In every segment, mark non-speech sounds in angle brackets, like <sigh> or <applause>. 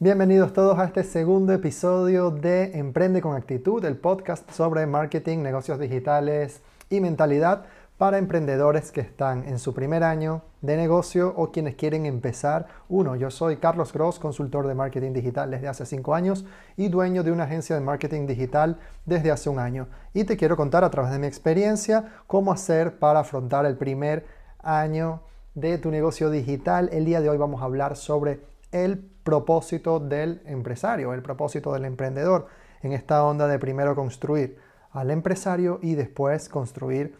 Bienvenidos todos a este segundo episodio de Emprende con Actitud, el podcast sobre marketing, negocios digitales y mentalidad para emprendedores que están en su primer año de negocio o quienes quieren empezar uno. Yo soy Carlos Gross, consultor de marketing digital desde hace cinco años y dueño de una agencia de marketing digital desde hace un año. Y te quiero contar a través de mi experiencia cómo hacer para afrontar el primer año de tu negocio digital. El día de hoy vamos a hablar sobre el propósito del empresario, el propósito del emprendedor en esta onda de primero construir al empresario y después construir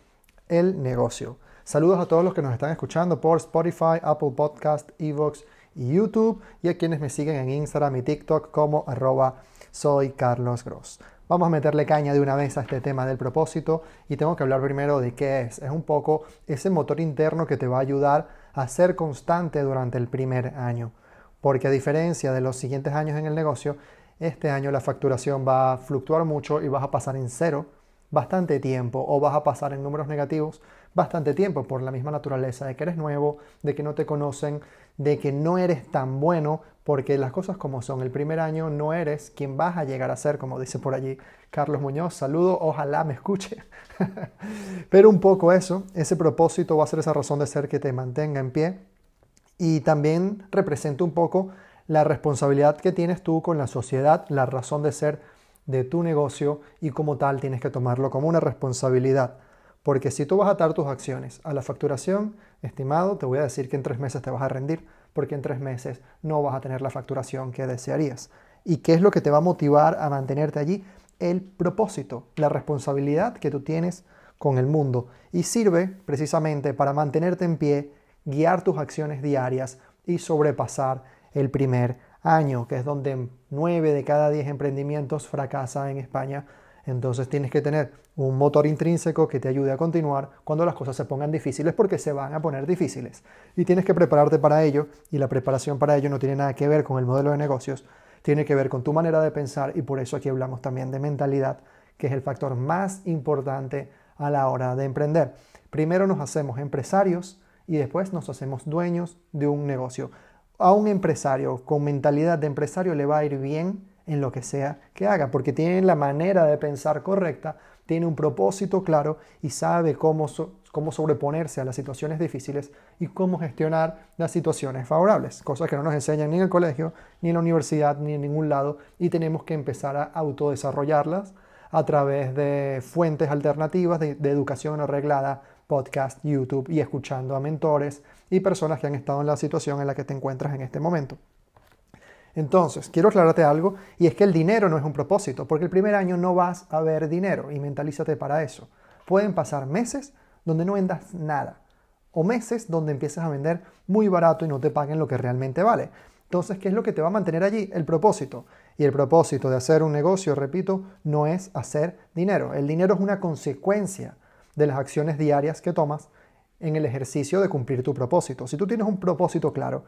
el negocio. Saludos a todos los que nos están escuchando por Spotify, Apple Podcast, Evox y YouTube y a quienes me siguen en Instagram y TikTok como arroba soy Carlos Gross. Vamos a meterle caña de una vez a este tema del propósito y tengo que hablar primero de qué es. Es un poco ese motor interno que te va a ayudar a ser constante durante el primer año porque a diferencia de los siguientes años en el negocio, este año la facturación va a fluctuar mucho y vas a pasar en cero bastante tiempo o vas a pasar en números negativos bastante tiempo por la misma naturaleza de que eres nuevo, de que no te conocen, de que no eres tan bueno, porque las cosas como son, el primer año no eres quien vas a llegar a ser, como dice por allí Carlos Muñoz, saludo, ojalá me escuche. <laughs> Pero un poco eso, ese propósito va a ser esa razón de ser que te mantenga en pie y también representa un poco la responsabilidad que tienes tú con la sociedad, la razón de ser de tu negocio y como tal tienes que tomarlo como una responsabilidad. Porque si tú vas a atar tus acciones a la facturación, estimado, te voy a decir que en tres meses te vas a rendir, porque en tres meses no vas a tener la facturación que desearías. ¿Y qué es lo que te va a motivar a mantenerte allí? El propósito, la responsabilidad que tú tienes con el mundo. Y sirve precisamente para mantenerte en pie guiar tus acciones diarias y sobrepasar el primer año, que es donde 9 de cada 10 emprendimientos fracasan en España. Entonces tienes que tener un motor intrínseco que te ayude a continuar cuando las cosas se pongan difíciles porque se van a poner difíciles. Y tienes que prepararte para ello y la preparación para ello no tiene nada que ver con el modelo de negocios, tiene que ver con tu manera de pensar y por eso aquí hablamos también de mentalidad, que es el factor más importante a la hora de emprender. Primero nos hacemos empresarios, y después nos hacemos dueños de un negocio. A un empresario con mentalidad de empresario le va a ir bien en lo que sea que haga, porque tiene la manera de pensar correcta, tiene un propósito claro y sabe cómo, cómo sobreponerse a las situaciones difíciles y cómo gestionar las situaciones favorables, cosas que no nos enseñan ni en el colegio, ni en la universidad, ni en ningún lado, y tenemos que empezar a autodesarrollarlas a través de fuentes alternativas de, de educación arreglada podcast, YouTube y escuchando a mentores y personas que han estado en la situación en la que te encuentras en este momento. Entonces, quiero aclararte algo y es que el dinero no es un propósito, porque el primer año no vas a ver dinero y mentalízate para eso. Pueden pasar meses donde no vendas nada o meses donde empieces a vender muy barato y no te paguen lo que realmente vale. Entonces, ¿qué es lo que te va a mantener allí? El propósito. Y el propósito de hacer un negocio, repito, no es hacer dinero. El dinero es una consecuencia de las acciones diarias que tomas en el ejercicio de cumplir tu propósito. Si tú tienes un propósito claro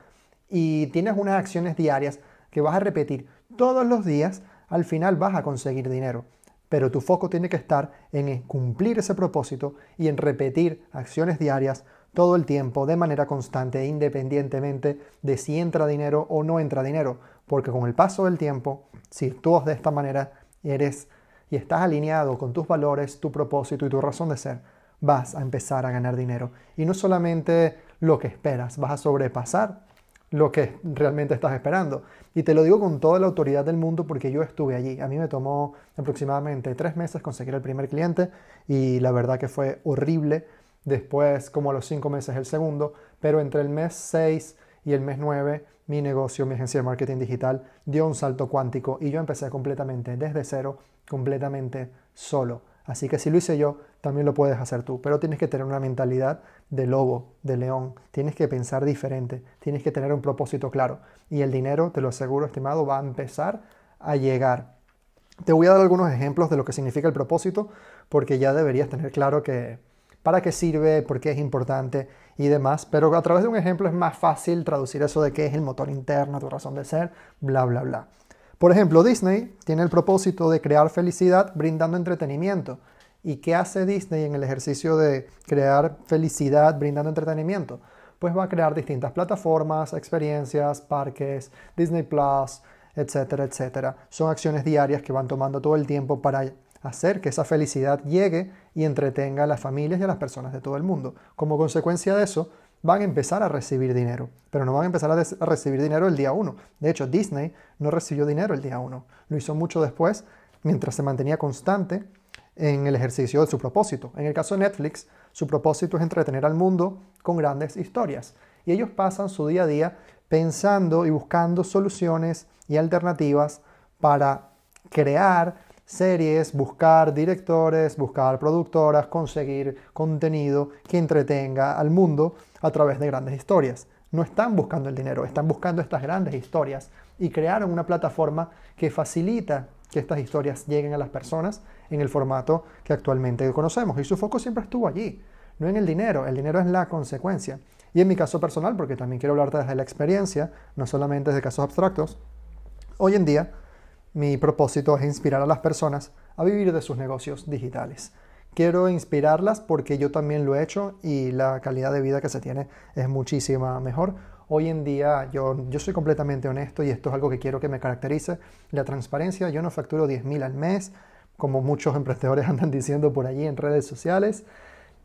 y tienes unas acciones diarias que vas a repetir todos los días, al final vas a conseguir dinero. Pero tu foco tiene que estar en cumplir ese propósito y en repetir acciones diarias todo el tiempo de manera constante, independientemente de si entra dinero o no entra dinero. Porque con el paso del tiempo, si actúas de esta manera, eres y estás alineado con tus valores, tu propósito y tu razón de ser, vas a empezar a ganar dinero. Y no solamente lo que esperas, vas a sobrepasar lo que realmente estás esperando. Y te lo digo con toda la autoridad del mundo porque yo estuve allí. A mí me tomó aproximadamente tres meses conseguir el primer cliente y la verdad que fue horrible. Después, como a los cinco meses, el segundo. Pero entre el mes 6 y el mes 9, mi negocio, mi agencia de marketing digital, dio un salto cuántico y yo empecé completamente desde cero completamente solo. Así que si lo hice yo, también lo puedes hacer tú, pero tienes que tener una mentalidad de lobo, de león, tienes que pensar diferente, tienes que tener un propósito claro y el dinero, te lo aseguro, estimado, va a empezar a llegar. Te voy a dar algunos ejemplos de lo que significa el propósito, porque ya deberías tener claro que para qué sirve, por qué es importante y demás, pero a través de un ejemplo es más fácil traducir eso de qué es el motor interno, tu razón de ser, bla, bla, bla. Por ejemplo, Disney tiene el propósito de crear felicidad brindando entretenimiento. ¿Y qué hace Disney en el ejercicio de crear felicidad brindando entretenimiento? Pues va a crear distintas plataformas, experiencias, parques, Disney Plus, etcétera, etcétera. Son acciones diarias que van tomando todo el tiempo para hacer que esa felicidad llegue y entretenga a las familias y a las personas de todo el mundo. Como consecuencia de eso, van a empezar a recibir dinero, pero no van a empezar a, recibir dinero el día 1. De hecho, Disney no recibió dinero el día 1, lo hizo mucho después, mientras se mantenía constante en el ejercicio de su propósito. En el caso de Netflix, su propósito es entretener al mundo con grandes historias. Y ellos pasan su día a día pensando y buscando soluciones y alternativas para crear series, buscar directores, buscar productoras, conseguir contenido que entretenga al mundo a través de grandes historias. No están buscando el dinero, están buscando estas grandes historias y crearon una plataforma que facilita que estas historias lleguen a las personas en el formato que actualmente conocemos. Y su foco siempre estuvo allí, no en el dinero, el dinero es la consecuencia. Y en mi caso personal, porque también quiero hablarte desde la experiencia, no solamente de casos abstractos, hoy en día mi propósito es inspirar a las personas a vivir de sus negocios digitales. Quiero inspirarlas porque yo también lo he hecho y la calidad de vida que se tiene es muchísima mejor. Hoy en día yo, yo soy completamente honesto y esto es algo que quiero que me caracterice. La transparencia, yo no facturo 10.000 al mes, como muchos emprendedores <laughs> andan diciendo por allí en redes sociales.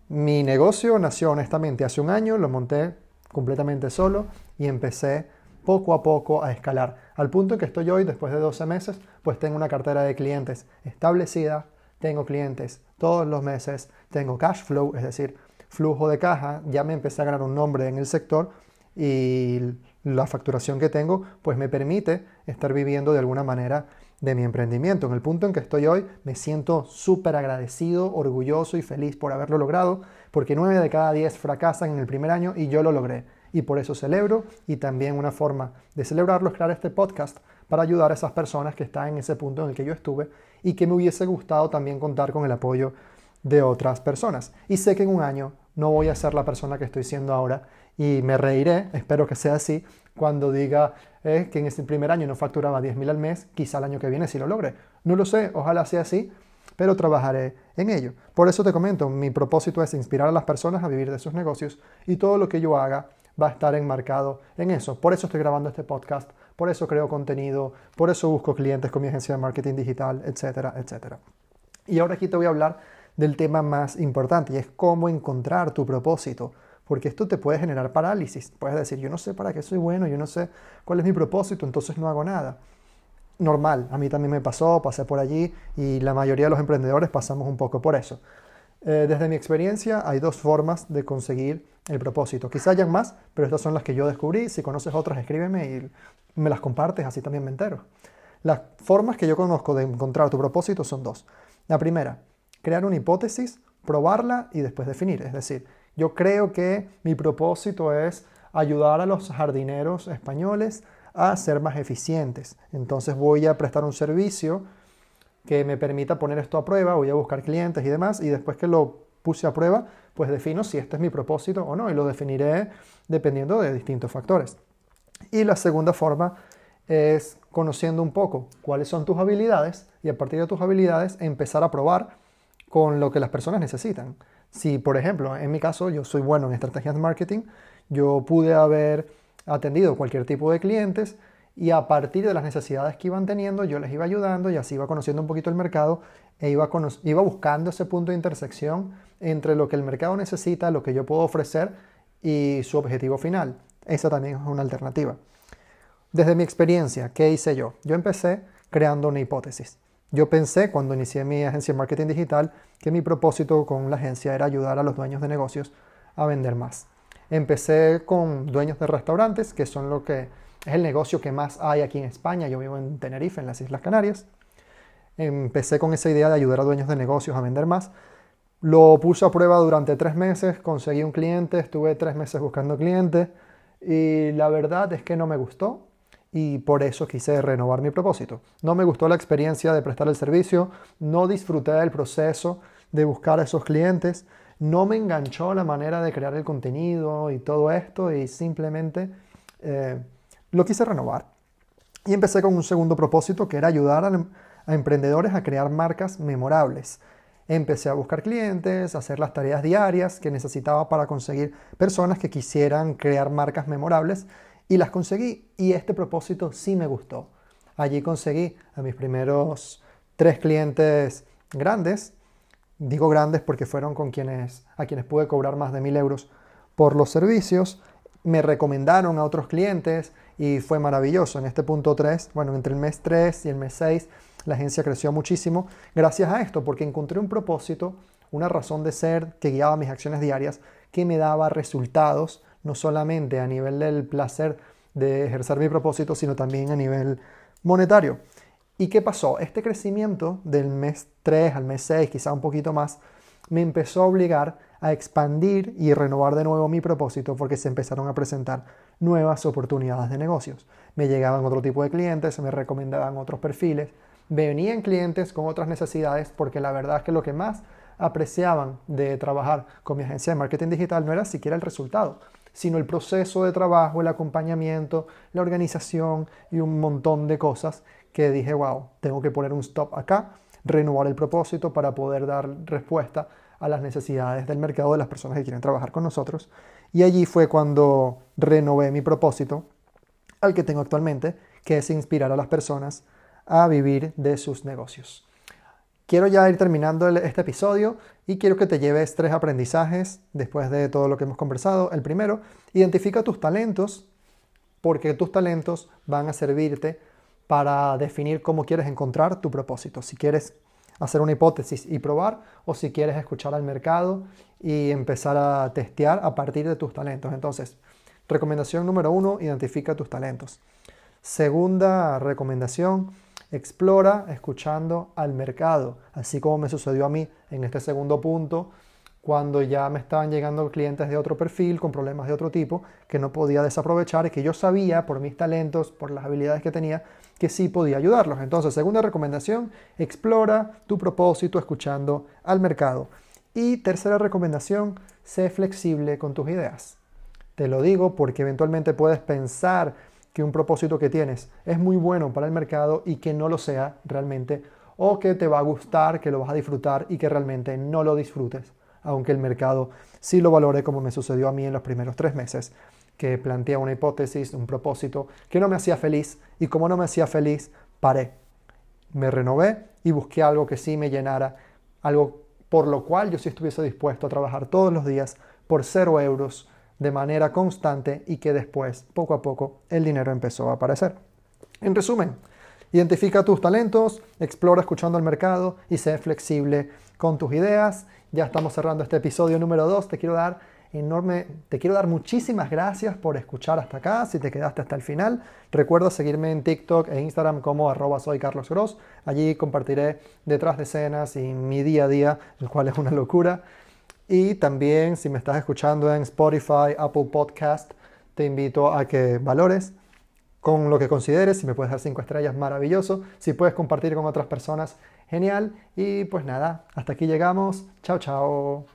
Mi negocio nació honestamente hace un año, lo monté completamente solo y empecé poco a poco a escalar. Al punto en que estoy hoy, después de 12 meses, pues tengo una cartera de clientes establecida, tengo clientes todos los meses, tengo cash flow, es decir, flujo de caja, ya me empecé a ganar un nombre en el sector y la facturación que tengo pues me permite estar viviendo de alguna manera de mi emprendimiento. En el punto en que estoy hoy me siento súper agradecido, orgulloso y feliz por haberlo logrado, porque 9 de cada 10 fracasan en el primer año y yo lo logré y por eso celebro y también una forma de celebrarlo es crear este podcast para ayudar a esas personas que están en ese punto en el que yo estuve y que me hubiese gustado también contar con el apoyo de otras personas. Y sé que en un año no voy a ser la persona que estoy siendo ahora y me reiré, espero que sea así, cuando diga eh, que en este primer año no facturaba 10.000 al mes, quizá el año que viene sí lo logre. No lo sé, ojalá sea así, pero trabajaré en ello. Por eso te comento, mi propósito es inspirar a las personas a vivir de sus negocios y todo lo que yo haga va a estar enmarcado en eso. Por eso estoy grabando este podcast, por eso creo contenido, por eso busco clientes con mi agencia de marketing digital, etcétera, etcétera. Y ahora aquí te voy a hablar del tema más importante y es cómo encontrar tu propósito. Porque esto te puede generar parálisis. Puedes decir, yo no sé para qué soy bueno, yo no sé cuál es mi propósito, entonces no hago nada. Normal, a mí también me pasó, pasé por allí y la mayoría de los emprendedores pasamos un poco por eso. Eh, desde mi experiencia hay dos formas de conseguir el propósito. Quizá hayan más, pero estas son las que yo descubrí. Si conoces otras, escríbeme y me las compartes, así también me entero. Las formas que yo conozco de encontrar tu propósito son dos. La primera, crear una hipótesis, probarla y después definir. Es decir, yo creo que mi propósito es ayudar a los jardineros españoles a ser más eficientes. Entonces voy a prestar un servicio que me permita poner esto a prueba, voy a buscar clientes y demás, y después que lo puse a prueba, pues defino si este es mi propósito o no, y lo definiré dependiendo de distintos factores. Y la segunda forma es conociendo un poco cuáles son tus habilidades y a partir de tus habilidades empezar a probar con lo que las personas necesitan. Si, por ejemplo, en mi caso yo soy bueno en estrategias de marketing, yo pude haber atendido cualquier tipo de clientes, y a partir de las necesidades que iban teniendo yo les iba ayudando y así iba conociendo un poquito el mercado e iba, iba buscando ese punto de intersección entre lo que el mercado necesita, lo que yo puedo ofrecer y su objetivo final. Esa también es una alternativa. Desde mi experiencia, ¿qué hice yo? Yo empecé creando una hipótesis. Yo pensé cuando inicié mi agencia de marketing digital que mi propósito con la agencia era ayudar a los dueños de negocios a vender más. Empecé con dueños de restaurantes, que son lo que es el negocio que más hay aquí en España. Yo vivo en Tenerife, en las Islas Canarias. Empecé con esa idea de ayudar a dueños de negocios a vender más. Lo puse a prueba durante tres meses, conseguí un cliente, estuve tres meses buscando clientes y la verdad es que no me gustó y por eso quise renovar mi propósito. No me gustó la experiencia de prestar el servicio, no disfruté del proceso de buscar a esos clientes, no me enganchó la manera de crear el contenido y todo esto y simplemente eh, lo quise renovar. Y empecé con un segundo propósito que era ayudar a, emprendedores a crear marcas memorables. Empecé a buscar clientes, a hacer las tareas diarias que necesitaba para conseguir personas que quisieran crear marcas memorables y las conseguí. Y este propósito sí me gustó. Allí conseguí a mis primeros tres clientes grandes. Digo grandes porque fueron con quienes, a quienes pude cobrar más de mil euros por los servicios. Me recomendaron a otros clientes y fue maravilloso. En este punto 3, bueno, entre el mes 3 y el mes 6, la agencia creció muchísimo gracias a esto, porque encontré un propósito, una razón de ser que guiaba mis acciones diarias, que me daba resultados, no solamente a nivel del placer de ejercer mi propósito, sino también a nivel monetario. ¿Y qué pasó? Este crecimiento del mes 3 al mes 6, quizá un poquito más, me empezó a obligar a expandir y renovar de nuevo mi propósito porque se empezaron a presentar nuevas oportunidades de negocios. Me llegaban otro tipo de clientes, me recomendaban otros perfiles, venían clientes con otras necesidades porque la verdad es que lo que más apreciaban de trabajar con mi agencia de marketing digital no era siquiera el resultado, sino el proceso de trabajo, el acompañamiento, la organización y un montón de cosas que dije, wow, tengo que poner un stop acá, renovar el propósito para poder dar respuesta a las necesidades del mercado de las personas que quieren trabajar con nosotros. Y allí fue cuando renové mi propósito, al que tengo actualmente, que es inspirar a las personas a vivir de sus negocios. Quiero ya ir terminando este episodio y quiero que te lleves tres aprendizajes después de todo lo que hemos conversado. El primero, identifica tus talentos porque tus talentos van a servirte para definir cómo quieres encontrar tu propósito. Si quieres hacer una hipótesis y probar o si quieres escuchar al mercado y empezar a testear a partir de tus talentos. Entonces, recomendación número uno, identifica tus talentos. Segunda recomendación, explora escuchando al mercado, así como me sucedió a mí en este segundo punto, cuando ya me estaban llegando clientes de otro perfil, con problemas de otro tipo, que no podía desaprovechar y que yo sabía por mis talentos, por las habilidades que tenía, que sí podía ayudarlos. Entonces, segunda recomendación, explora tu propósito escuchando al mercado. Y tercera recomendación, sé flexible con tus ideas. Te lo digo porque eventualmente puedes pensar que un propósito que tienes es muy bueno para el mercado y que no lo sea realmente, o que te va a gustar, que lo vas a disfrutar y que realmente no lo disfrutes, aunque el mercado sí lo valore como me sucedió a mí en los primeros tres meses que plantea una hipótesis, un propósito que no me hacía feliz y como no me hacía feliz, paré. Me renové y busqué algo que sí me llenara, algo por lo cual yo sí estuviese dispuesto a trabajar todos los días por cero euros de manera constante y que después, poco a poco, el dinero empezó a aparecer. En resumen, identifica tus talentos, explora escuchando al mercado y sé flexible con tus ideas. Ya estamos cerrando este episodio número 2. Te quiero dar enorme. Te quiero dar muchísimas gracias por escuchar hasta acá, si te quedaste hasta el final. Recuerda seguirme en TikTok e Instagram como arroba. Allí compartiré detrás de escenas y mi día a día, el cual es una locura. Y también si me estás escuchando en Spotify, Apple Podcast, te invito a que valores con lo que consideres. Si me puedes dar cinco estrellas, maravilloso. Si puedes compartir con otras personas, genial. Y pues nada, hasta aquí llegamos. Chao, chao.